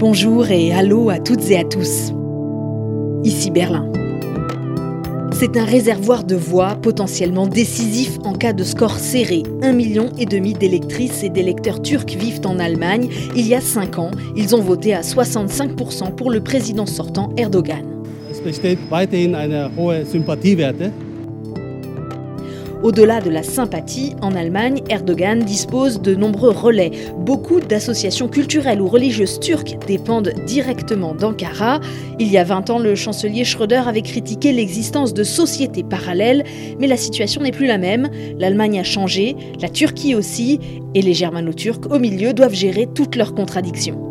Bonjour et allô à toutes et à tous. Ici Berlin. C'est un réservoir de voix potentiellement décisif en cas de score serré. Un million et demi d'électrices et d'électeurs turcs vivent en Allemagne. Il y a cinq ans, ils ont voté à 65% pour le président sortant Erdogan. Au-delà de la sympathie, en Allemagne, Erdogan dispose de nombreux relais. Beaucoup d'associations culturelles ou religieuses turques dépendent directement d'Ankara. Il y a 20 ans, le chancelier Schröder avait critiqué l'existence de sociétés parallèles, mais la situation n'est plus la même. L'Allemagne a changé, la Turquie aussi, et les germano-turcs au milieu doivent gérer toutes leurs contradictions.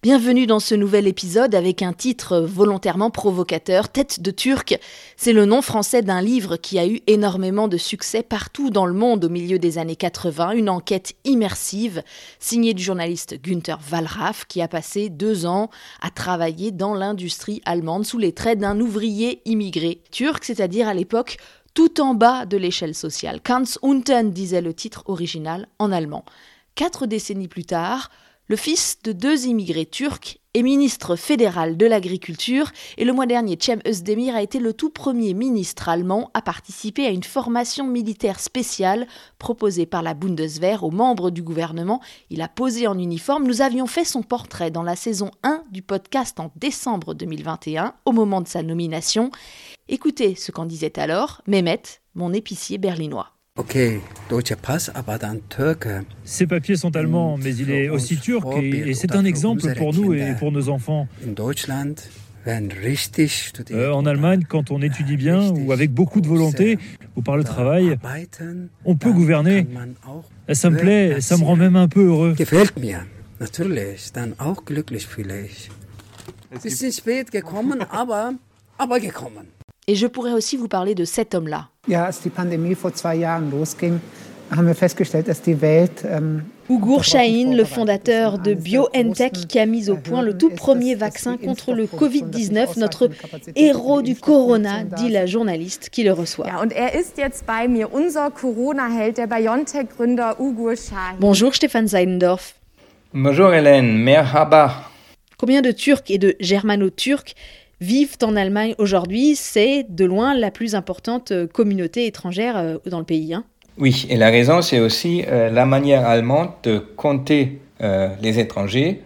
Bienvenue dans ce nouvel épisode avec un titre volontairement provocateur, Tête de Turc. C'est le nom français d'un livre qui a eu énormément de succès partout dans le monde au milieu des années 80, une enquête immersive signée du journaliste Günther Wallraff qui a passé deux ans à travailler dans l'industrie allemande sous les traits d'un ouvrier immigré turc, c'est-à-dire à, l'époque tout en bas de l'échelle sociale. Ganz unten disait le titre original en allemand. Quatre décennies plus tard, le fils de deux immigrés turcs est ministre fédéral de l'agriculture et le mois dernier, Cem Özdemir a été le tout premier ministre allemand à participer à une formation militaire spéciale proposée par la Bundeswehr aux membres du gouvernement. Il a posé en uniforme. Nous avions fait son portrait dans la saison 1 du podcast en décembre 2021, au moment de sa nomination. Écoutez ce qu'en disait alors Mehmet, mon épicier berlinois. Ses papiers sont allemands, mais il est aussi turc et, c'est un exemple pour nous et pour nos enfants. Euh, en Allemagne, quand on étudie bien ou avec beaucoup de volonté ou par le travail, on peut gouverner. Ça me plaît, ça me rend même un peu heureux. Et je pourrais aussi vous parler de cet homme-là. Ugur Shahin, le fondateur de BioNTech, qui a mis au point le tout premier vaccin contre le Covid-19, notre héros du Corona, dit la journaliste qui le reçoit. Bonjour Stéphane Seidendorf. Bonjour Hélène, merhaba. Combien de Turcs et de Germano-Turcs vivent en Allemagne aujourd'hui. C'est de loin la plus importante euh, communauté étrangère euh, dans le pays. Hein. Oui, et la raison, c'est aussi euh, la manière allemande de compter les étrangers.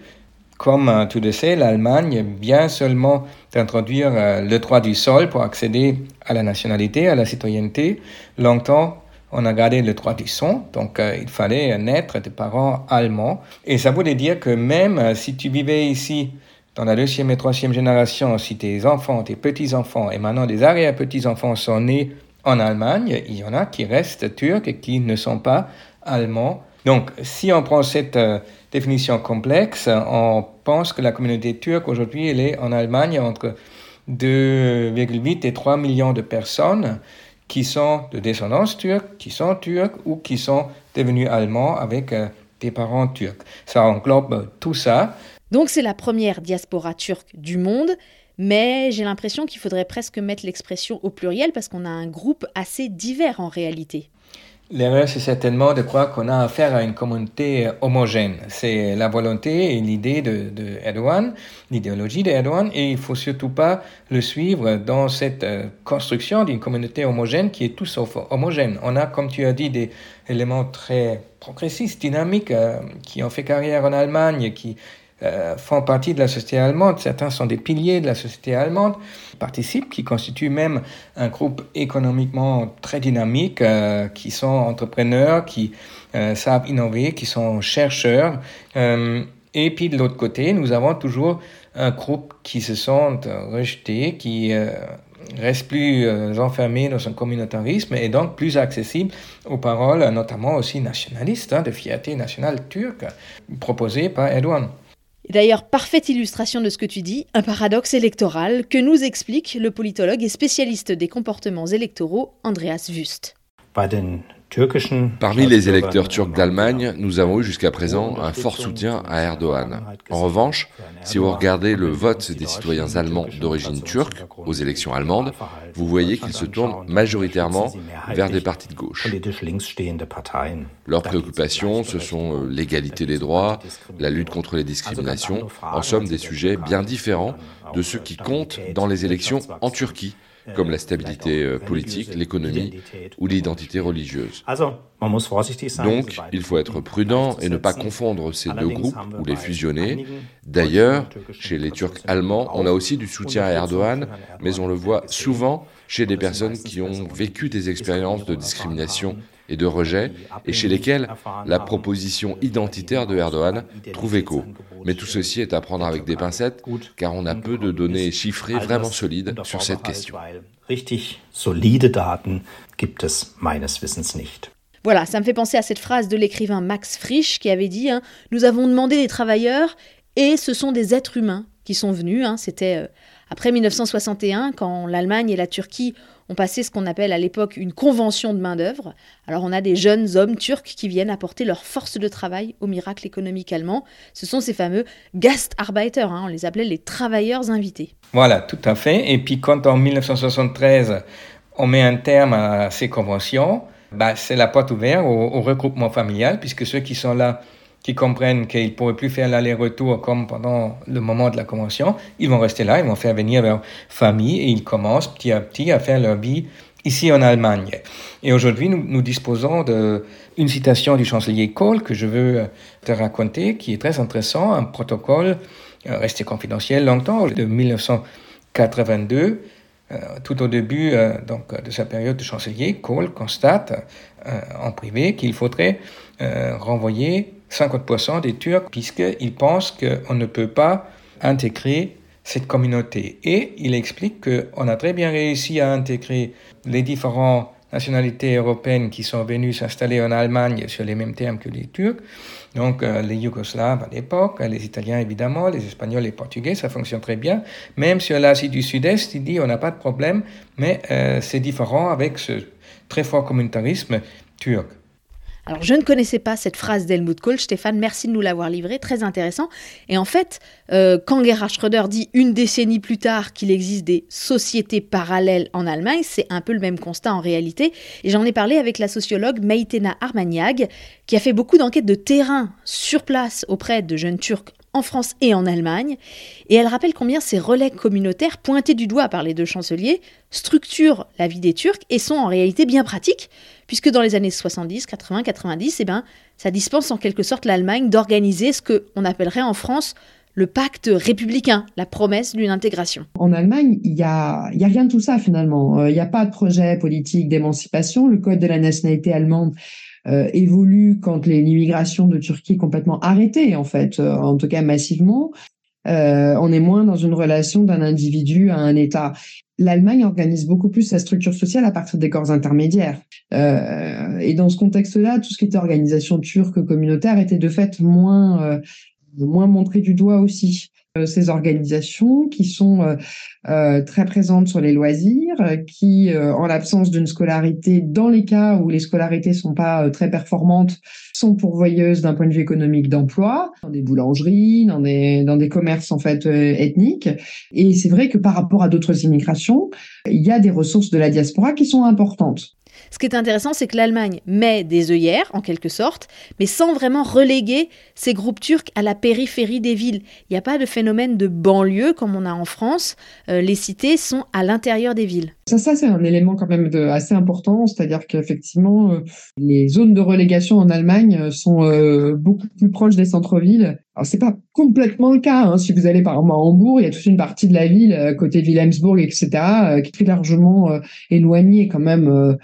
Comme tu le sais, l'Allemagne vient seulement d'introduire le droit du sol pour accéder à la nationalité, à la citoyenneté. Longtemps, on a gardé le droit du son, donc il fallait naître de parents allemands. Et ça voulait dire que même si tu vivais ici dans la deuxième et troisième génération, si tes enfants, tes petits-enfants et maintenant des arrière-petits-enfants sont nés en Allemagne, il y en a qui restent turcs et qui ne sont pas allemands. Donc, si on prend cette euh, définition complexe, on pense que la communauté turque aujourd'hui, elle est en Allemagne entre 2,8 et 3 millions de personnes qui sont de descendance turque, qui sont turcs ou qui sont devenus allemands avec euh, des parents turcs. Ça englobe tout ça. Donc c'est la première diaspora turque du monde, mais j'ai l'impression qu'il faudrait presque mettre l'expression au pluriel parce qu'on a un groupe assez divers en réalité. L'erreur, c'est certainement de croire qu'on a affaire à une communauté homogène. C'est la volonté et l'idée de, Erdogan, l'idéologie d'Erdogan, et il faut surtout pas le suivre dans cette euh, construction d'une communauté homogène qui est tout sauf homogène. On a, comme tu as dit, des éléments très progressistes, dynamiques, euh, qui ont fait carrière en Allemagne, qui euh, font partie de la société allemande. Certains sont des piliers de la société allemande, participent, qui constituent même un groupe économiquement très dynamique, euh, qui sont entrepreneurs, qui euh, savent innover, qui sont chercheurs. et puis de l'autre côté, nous avons toujours un groupe qui se sent rejeté, qui reste plus enfermé dans son communautarisme et donc plus accessible aux paroles, notamment aussi nationalistes, hein, de fierté nationale turque, proposées par Erdogan. D'ailleurs, parfaite illustration de ce que tu dis, un paradoxe électoral que nous explique le politologue et spécialiste des comportements électoraux Andreas den Parmi les électeurs turcs d'Allemagne, nous avons eu jusqu'à présent un fort soutien à Erdogan. En revanche, si vous regardez le vote des citoyens allemands d'origine turque aux élections allemandes, vous voyez qu'ils se tournent majoritairement vers des partis de gauche. Leurs préoccupations, ce sont euh, l'égalité des droits, la lutte contre les discriminations, en somme des sujets bien différents de ceux qui comptent dans les élections en Turquie comme la stabilité euh, politique, l'économie ou l'identité religieuse. Donc, il faut être prudent et ne pas confondre ces deux groupes ou les fusionner. D'ailleurs, chez les Turcs allemands, on a aussi du soutien à Erdogan, mais on le voit souvent chez des personnes qui ont vécu des expériences de discrimination et de rejet, et chez lesquels la proposition identitaire de Erdogan trouve écho. Mais tout ceci est à prendre avec des pincettes, car on a peu de données chiffrées vraiment solides sur cette question. Voilà, ça me fait penser à cette phrase de l'écrivain Max Frisch qui avait dit hein, Nous avons demandé des travailleurs et ce sont des êtres humains qui sont venus. Hein. C'était euh, après 1961, quand l'Allemagne et la Turquie ont passé ce qu'on appelle à l'époque une convention de main-d'œuvre. Alors on a des jeunes hommes turcs qui viennent apporter leur force de travail au miracle économique allemand. Ce sont ces fameux Gastarbeiter, hein, on les appelait les travailleurs invités. Voilà, tout à fait. Et puis quand en 1973, on met un terme à ces conventions, bah, c'est la porte ouverte au regroupement familial, puisque ceux qui sont là qui comprennent qu'ils ne pourraient plus faire l'aller-retour comme pendant le moment de la convention, ils vont rester là, ils vont faire venir leur famille et ils commencent petit à petit à faire leur vie ici en Allemagne. Et aujourd'hui, nous, nous disposons d'une citation du chancelier Kohl que je veux te raconter, qui est très intéressant, un protocole euh, resté confidentiel longtemps, de 1982. Euh, tout au début euh, donc, de sa période de chancelier, Kohl constate en privé qu'il faudrait renvoyer 50% des Turcs, puisqu'ils pensent qu'on ne peut pas intégrer cette communauté. Et il explique qu'on a très bien réussi à intégrer les différentes nationalités européennes qui sont venues s'installer en Allemagne sur les mêmes termes que les Turcs. Donc euh, les Yougoslaves à l'époque, les Italiens évidemment, les Espagnols, les Portugais, ça fonctionne très bien. Même sur l'Asie du Sud-Est, il dit on n'a pas de problème, mais euh, c'est différent avec ce très fort communautarisme turc. Alors, je ne connaissais pas cette phrase d'Helmut Kohl. Stéphane, merci de nous l'avoir livrée. Très intéressant. Et en fait, euh, quand Gerhard Schröder dit une décennie plus tard qu'il existe des sociétés parallèles en Allemagne, c'est un peu le même constat en réalité. Et j'en ai parlé avec la sociologue Meitena Armaniag, qui a fait beaucoup d'enquêtes de terrain sur place auprès de jeunes Turcs en France et en Allemagne, et elle rappelle combien ces relais communautaires, pointés du doigt par les deux chanceliers, structurent la vie des Turcs et sont en réalité bien pratiques, puisque dans les années 70, 80, 90, eh ben, ça dispense en quelque sorte l'Allemagne d'organiser ce qu'on appellerait en France le pacte républicain, la promesse d'une intégration. En Allemagne, il n'y a, y a rien de tout ça finalement. Euh, il n'y a pas de projet politique d'émancipation. Le code de la nationalité allemande euh, évolue quand l'immigration de Turquie est complètement arrêtée, en fait, euh, en tout cas massivement. Euh, on est moins dans une relation d'un individu à un État. L'Allemagne organise beaucoup plus sa structure sociale à partir des corps intermédiaires. Euh, et dans ce contexte-là, tout ce qui était organisation turque communautaire était de fait moins, euh, moins montré du doigt aussi. Euh, ces organisations qui sont euh, euh, très présentes sur les loisirs, qui, en l'absence d'une scolarité, dans les cas où les scolarités sont pas très performantes, sont pourvoyeuses d'un point de vue économique d'emploi, dans des boulangeries, dans des, dans des commerces en fait ethniques. Et c'est vrai que par rapport à d'autres immigrations, il y a des ressources de la diaspora qui sont importantes. Ce qui est intéressant, c'est que l'Allemagne met des œillères, en quelque sorte, mais sans vraiment reléguer ces groupes turcs à la périphérie des villes. Il n'y a pas de phénomène de banlieue comme on a en France. Euh, les cités sont à l'intérieur des villes. Ça, ça c'est un élément quand même assez important, c'est-à-dire qu'effectivement, euh, les zones de relégation en Allemagne euh, sont beaucoup plus proches des centres-villes. Alors c'est pas complètement le cas. Hein. Si vous allez par exemple à Hambourg, il y a toute une partie de la ville côté Wilhelmsburg, etc., qui est très largement éloignée quand même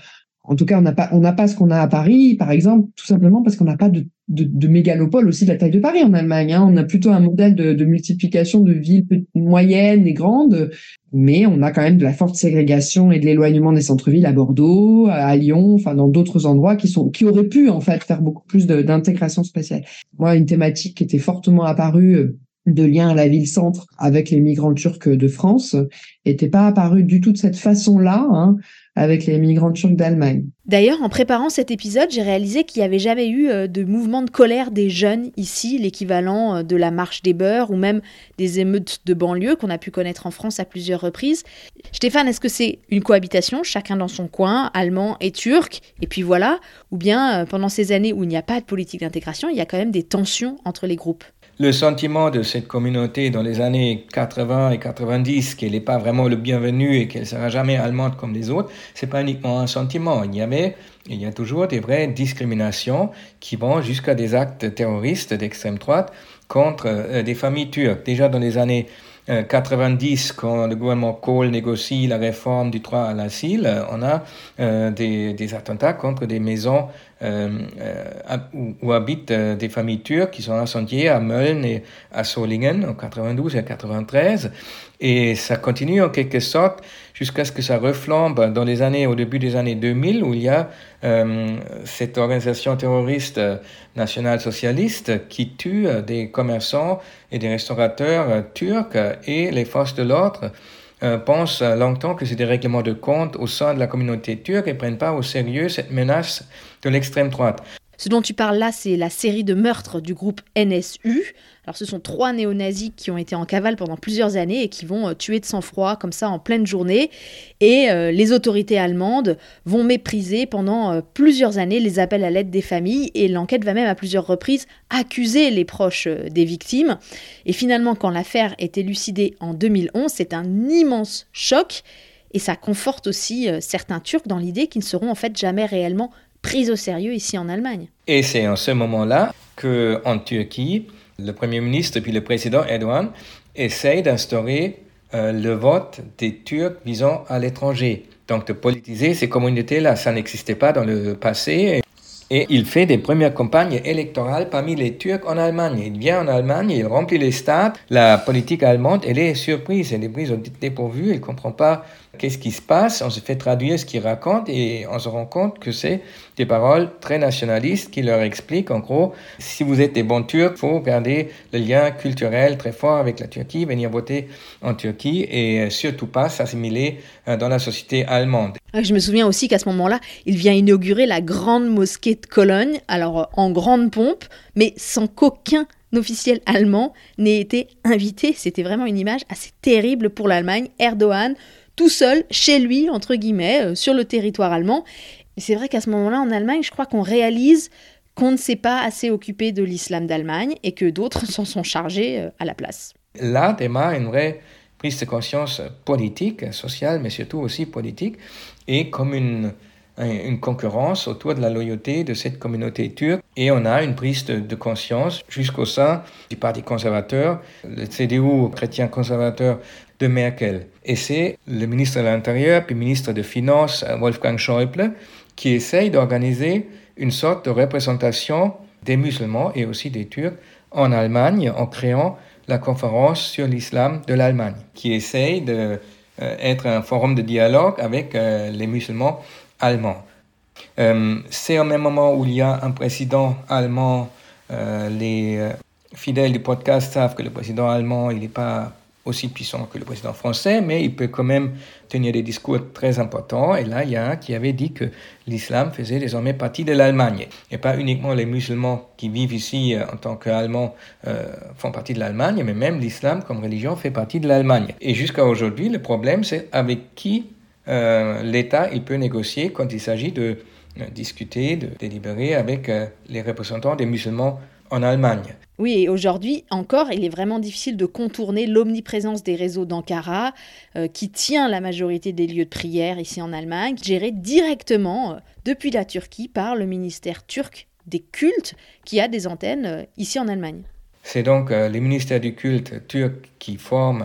en tout cas, on n'a pas, on n'a pas ce qu'on a à Paris, par exemple, tout simplement parce qu'on n'a pas de, de, mégalopole aussi de la taille de Paris en Allemagne. Hein. On a plutôt un modèle de, multiplication de villes moyennes et grandes, mais on a quand même de la forte ségrégation et de l'éloignement des centres-villes à Bordeaux, à Lyon, enfin dans d'autres endroits qui sont, qui auraient pu en fait faire beaucoup plus d'intégration spatiale. Moi, une thématique qui était fortement apparue euh, de lien à la ville-centre avec les migrants turcs de France était pas apparue du tout de cette façon-là. Hein. Avec les migrants turcs d'Allemagne. D'ailleurs, en préparant cet épisode, j'ai réalisé qu'il n'y avait jamais eu euh, de mouvement de colère des jeunes ici, l'équivalent euh, de la marche des beurs ou même des émeutes de banlieue qu'on a pu connaître en France à plusieurs reprises. Stéphane, est-ce que c'est une cohabitation, chacun dans son coin, allemand et turc, et puis voilà, ou bien pendant ces années où il n'y a pas de politique d'intégration, il y a quand même des tensions entre les groupes le sentiment de cette communauté dans les années 80 et 90 qu'elle n'est pas vraiment le bienvenu et qu'elle sera jamais allemande comme les autres, c'est pas uniquement un sentiment. Il y avait, il y a toujours des vraies discriminations qui vont jusqu'à des actes terroristes d'extrême droite contre euh, des familles turques. Déjà dans les années 90, euh, quand le gouvernement Kohl négocie la réforme du droit à l'asile, euh, on a des, attentats contre des maisons où, où, habitent des familles turques qui sont incendiées à Mölln et à Solingen en 92 et 93. Et ça continue en quelque sorte jusqu'à ce que ça reflambe dans les années, au début des années 2000, où il y a euh, cette organisation terroriste nationale socialiste qui tue des commerçants et des restaurateurs turcs et les forces de l'ordre euh, pensent longtemps que c'est des règlements de compte au sein de la communauté turque et prennent pas au sérieux cette menace de l'extrême droite. Ce dont tu parles là, c'est la série de meurtres du groupe NSU. Alors ce sont trois néo-nazis qui ont été en cavale pendant plusieurs années et qui vont euh, tuer de sang-froid comme ça en pleine journée. Et euh, les autorités allemandes vont mépriser pendant euh, plusieurs années les appels à l'aide des familles et l'enquête va même à plusieurs reprises accuser les proches des victimes. Et finalement, quand l'affaire est élucidée en 2011, c'est un immense choc. Et ça conforte aussi certains Turcs dans l'idée qu'ils ne seront en fait jamais réellement prise au sérieux ici en Allemagne. Et c'est en ce moment-là qu'en Turquie, le Premier ministre puis le président Erdogan essayent d'instaurer euh, le vote des Turcs visant à l'étranger. Donc de politiser ces communautés-là, ça n'existait pas dans le passé. Et il fait des premières campagnes électorales parmi les Turcs en Allemagne. Il vient en Allemagne, il remplit les stades. La politique allemande, elle est surprise, elle est prise au dépourvu, elle ne comprend pas qu'est-ce qui se passe. On se fait traduire ce qu'il raconte et on se rend compte que c'est des paroles très nationalistes qui leur expliquent en gros, si vous êtes des bons Turcs, il faut garder le lien culturel très fort avec la Turquie, venir voter en Turquie et surtout pas s'assimiler euh, dans la société allemande. Ah, je me souviens aussi qu'à ce moment-là, il vient inaugurer la grande mosquée de Cologne, alors euh, en grande pompe, mais sans qu'aucun officiel allemand n'ait été invité. C'était vraiment une image assez terrible pour l'Allemagne. Erdogan, tout seul, chez lui, entre guillemets, euh, sur le territoire allemand. Et c'est vrai qu'à ce moment-là, en Allemagne, je crois qu'on réalise qu'on ne s'est pas assez occupé de l'islam d'Allemagne et que d'autres s'en sont chargés euh, à la place. Là démarre une vraie prise de conscience politique, sociale, mais surtout aussi politique, et comme une, une concurrence autour de la loyauté de cette communauté turque. Et on a une prise de, conscience jusqu'au sein du Parti conservateur, le CDU chrétien conservateur de Merkel. Et c'est le ministre de l'Intérieur puis ministre des Finances, Wolfgang Schäuble, qui essaye d'organiser une sorte de représentation des musulmans et aussi des Turcs en Allemagne en créant la conférence sur l'islam de l'Allemagne, qui essaye d'être euh, un forum de dialogue avec euh, les musulmans allemands. Euh, c'est au même moment où il y a un président allemand, les fidèles du podcast savent que le président allemand, il n'est pas aussi puissant que le président français, mais il peut quand même tenir des discours très importants. Et là, il y a un qui avait dit que l'islam faisait désormais partie de l'Allemagne. Et pas uniquement les musulmans qui vivent ici euh, en tant qu'Allemands euh, font partie de l'Allemagne, mais même l'islam comme religion fait partie de l'Allemagne. Et jusqu'à aujourd'hui, le problème, c'est avec qui euh, l'État peut négocier quand il s'agit de discuter, de délibérer avec les représentants des musulmans en Allemagne. Oui, et aujourd'hui encore, il est vraiment difficile de contourner l'omniprésence des réseaux d'Ankara, euh, qui tient la majorité des lieux de prière ici en Allemagne, gérés directement euh, depuis la Turquie par le ministère turc des cultes, qui a des antennes euh, ici en Allemagne. C'est donc le ministère du culte turc qui forme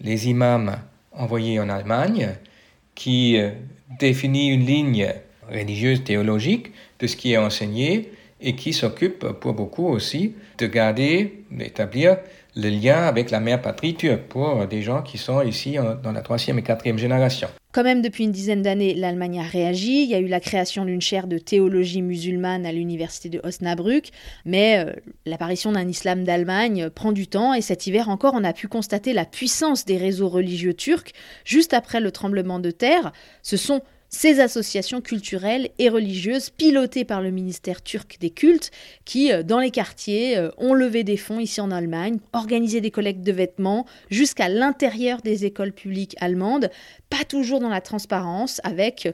les imams envoyés en Allemagne, qui définit une ligne religieuse théologique de ce qui est enseigné et qui s'occupe pour beaucoup aussi de garder, d'établir le lien avec la mère patrie turque pour des gens qui sont ici dans la troisième et quatrième génération. Quand même, depuis une dizaine d'années, l'Allemagne a réagi. Il y a eu la création d'une chaire de théologie musulmane à l'université de Osnabrück, mais euh, l'apparition d'un islam d'Allemagne prend du temps et cet hiver encore, on a pu constater la puissance des réseaux religieux turcs. Juste après le tremblement de terre, ce sont ces associations culturelles et religieuses pilotées par le ministère turc des cultes qui, euh, dans les quartiers, euh, ont levé des fonds ici en Allemagne, organisé des collectes de vêtements jusqu'à l'intérieur des écoles publiques allemandes, pas toujours dans la transparence, avec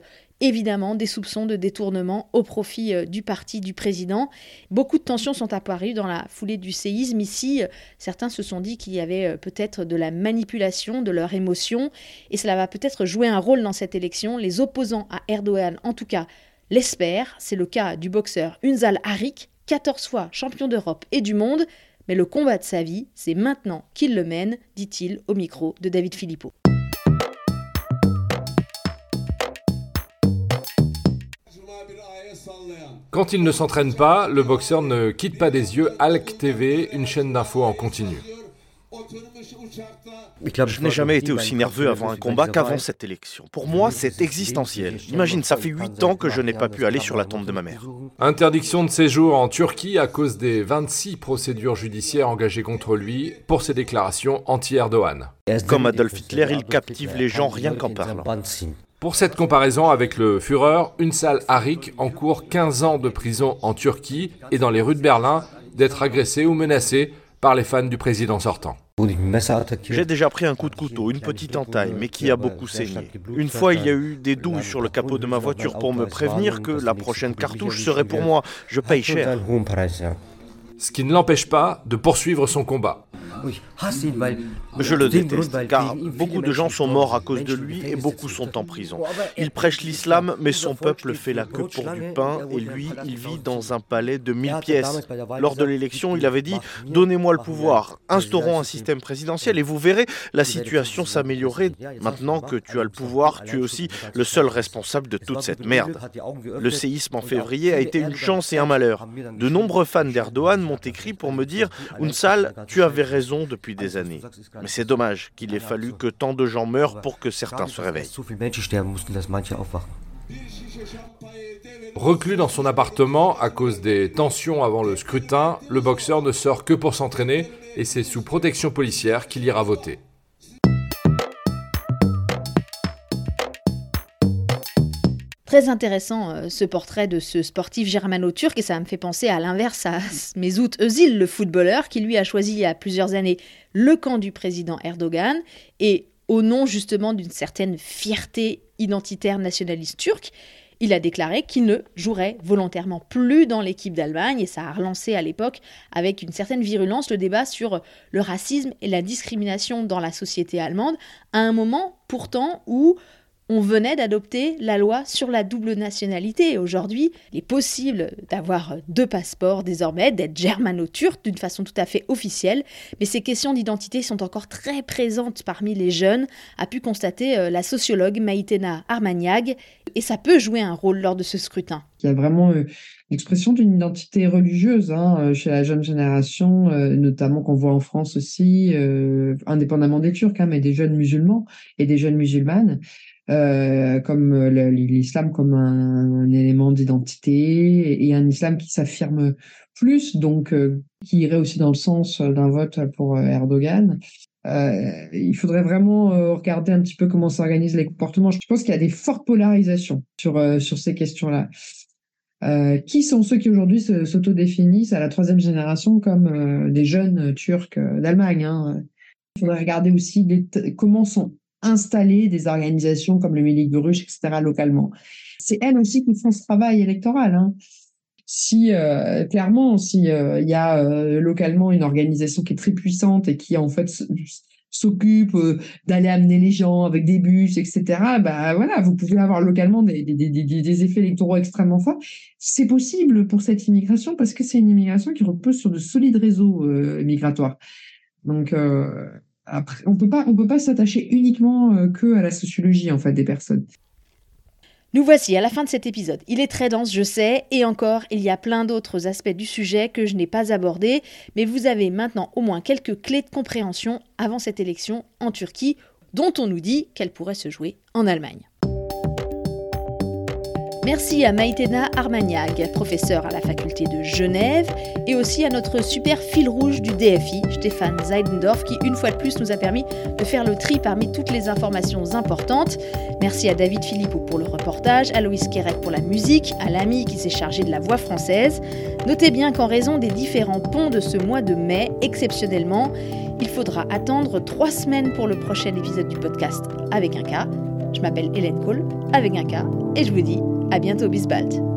évidemment des soupçons de détournement au profit euh, du parti du président. Beaucoup de tensions sont apparues dans la foulée du séisme. Ici, certains se sont dit qu'il y avait peut-être de la manipulation de leurs émotions et cela va peut-être jouer un rôle dans cette élection. Les opposants à Erdogan, en tout cas, l'espèrent. C'est le cas du boxeur Unzal Harik, 14 fois champion d'Europe et du monde. Mais le combat de sa vie, c'est maintenant qu'il le mène, dit-il au micro de David Philippot. Quand il ne s'entraîne pas, le boxeur ne quitte pas des yeux Alk TV, une chaîne d'infos en continu. Je n'ai jamais été aussi nerveux avant un combat qu'avant cette élection. Pour moi, c'est existentiel. Imagine, ça fait huit ans que je n'ai pas pu aller sur la tombe de ma mère. Interdiction de séjour en Turquie à cause des 26 procédures judiciaires engagées contre lui pour ses déclarations anti-Erdogan. Comme Adolf Hitler, il captive les gens rien qu'en parlant. Pour cette comparaison avec le Führer, une salle Harik encourt 15 ans de prison en Turquie et dans les rues de Berlin d'être agressé ou menacé par les fans du président sortant. J'ai déjà pris un coup de couteau, une petite entaille, mais qui a beaucoup saigné. Une fois, il y a eu des douilles sur le capot de ma voiture pour me prévenir que la prochaine cartouche serait pour moi. Je paye cher. Ce qui ne l'empêche pas de poursuivre son combat. Je le déteste, car beaucoup de gens sont morts à cause de lui et beaucoup sont en prison. Il prêche l'islam, mais son peuple fait la queue pour du pain, et lui, il vit dans un palais de mille pièces. Lors de l'élection, il avait dit Donnez-moi le pouvoir, instaurons un système présidentiel, et vous verrez la situation s'améliorer. Maintenant que tu as le pouvoir, tu es aussi le seul responsable de toute cette merde. Le séisme en février a été une chance et un malheur. De nombreux fans d'Erdogan m'ont écrit pour me dire Unsal, tu avais raison depuis des années. Mais c'est dommage qu'il ait fallu que tant de gens meurent pour que certains se réveillent. Reclus dans son appartement à cause des tensions avant le scrutin, le boxeur ne sort que pour s'entraîner et c'est sous protection policière qu'il ira voter. Très intéressant euh, ce portrait de ce sportif germano-turc et ça me fait penser à l'inverse à Mesut Özil, le footballeur, qui lui a choisi il y a plusieurs années le camp du président Erdogan et au nom justement d'une certaine fierté identitaire nationaliste turque, il a déclaré qu'il ne jouerait volontairement plus dans l'équipe d'Allemagne et ça a relancé à l'époque avec une certaine virulence le débat sur le racisme et la discrimination dans la société allemande à un moment pourtant où on venait d'adopter la loi sur la double nationalité. Aujourd'hui, il est possible d'avoir deux passeports désormais, d'être germano-turc d'une façon tout à fait officielle, mais ces questions d'identité sont encore très présentes parmi les jeunes, a pu constater euh, la sociologue Maïtena Armagnac, et ça peut jouer un rôle lors de ce scrutin. Il y a vraiment euh, l'expression d'une identité religieuse hein, euh, chez la jeune génération, notamment qu'on voit en France aussi, indépendamment des Turcs, hein, mais des jeunes musulmans et des jeunes musulmanes. Euh, comme euh, l'islam comme un, élément d'identité et un islam qui s'affirme plus, donc euh, qui irait aussi dans le sens d'un vote pour Erdogan. il faudrait vraiment regarder un petit peu comment s'organisent les comportements. Je pense qu'il y a des fortes polarisations sur, sur ces questions-là. qui sont ceux qui aujourd'hui s'autodéfinissent à la troisième génération comme des jeunes Turcs d'Allemagne hein Il faudrait regarder aussi comment sont installer des organisations comme le Mélique Bruges, etc., localement. C'est elles aussi qui font ce travail électoral. Hein. Si euh, clairement, si euh, il y a euh, localement une organisation qui est très puissante et qui en fait s'occupe d'aller amener les gens avec des bus, etc. Bah voilà, vous pouvez avoir localement des, des, des, des effets électoraux extrêmement forts. C'est possible pour cette immigration parce que c'est une immigration qui repose sur de solides réseaux migratoires. Donc on peut pas, on peut pas s'attacher uniquement euh, que à la sociologie en fait des personnes. Nous voici à la fin de cet épisode. Il est très dense, je sais, et encore, il y a plein d'autres aspects du sujet que je n'ai pas abordés, mais vous avez maintenant au moins quelques clés de compréhension avant cette élection en Turquie, dont on nous dit qu'elle pourrait se jouer en Allemagne. Merci à Maïtena Armagnac, professeur à la faculté de Genève, et aussi à notre super fil rouge du DFI, Stéphane Zeidendorf, qui une fois de plus nous a permis de faire le tri parmi toutes les informations importantes. Merci à David Philippot pour le reportage, à Loïs Quérec pour la musique, à l'ami qui s'est chargé de la voix française. Notez bien qu'en raison des différents ponts de ce mois de mai, exceptionnellement, il faudra attendre trois semaines pour le prochain épisode du podcast avec un cas. Je m'appelle Hélène Cole avec un cas et je vous dis à bientôt, Bisbald.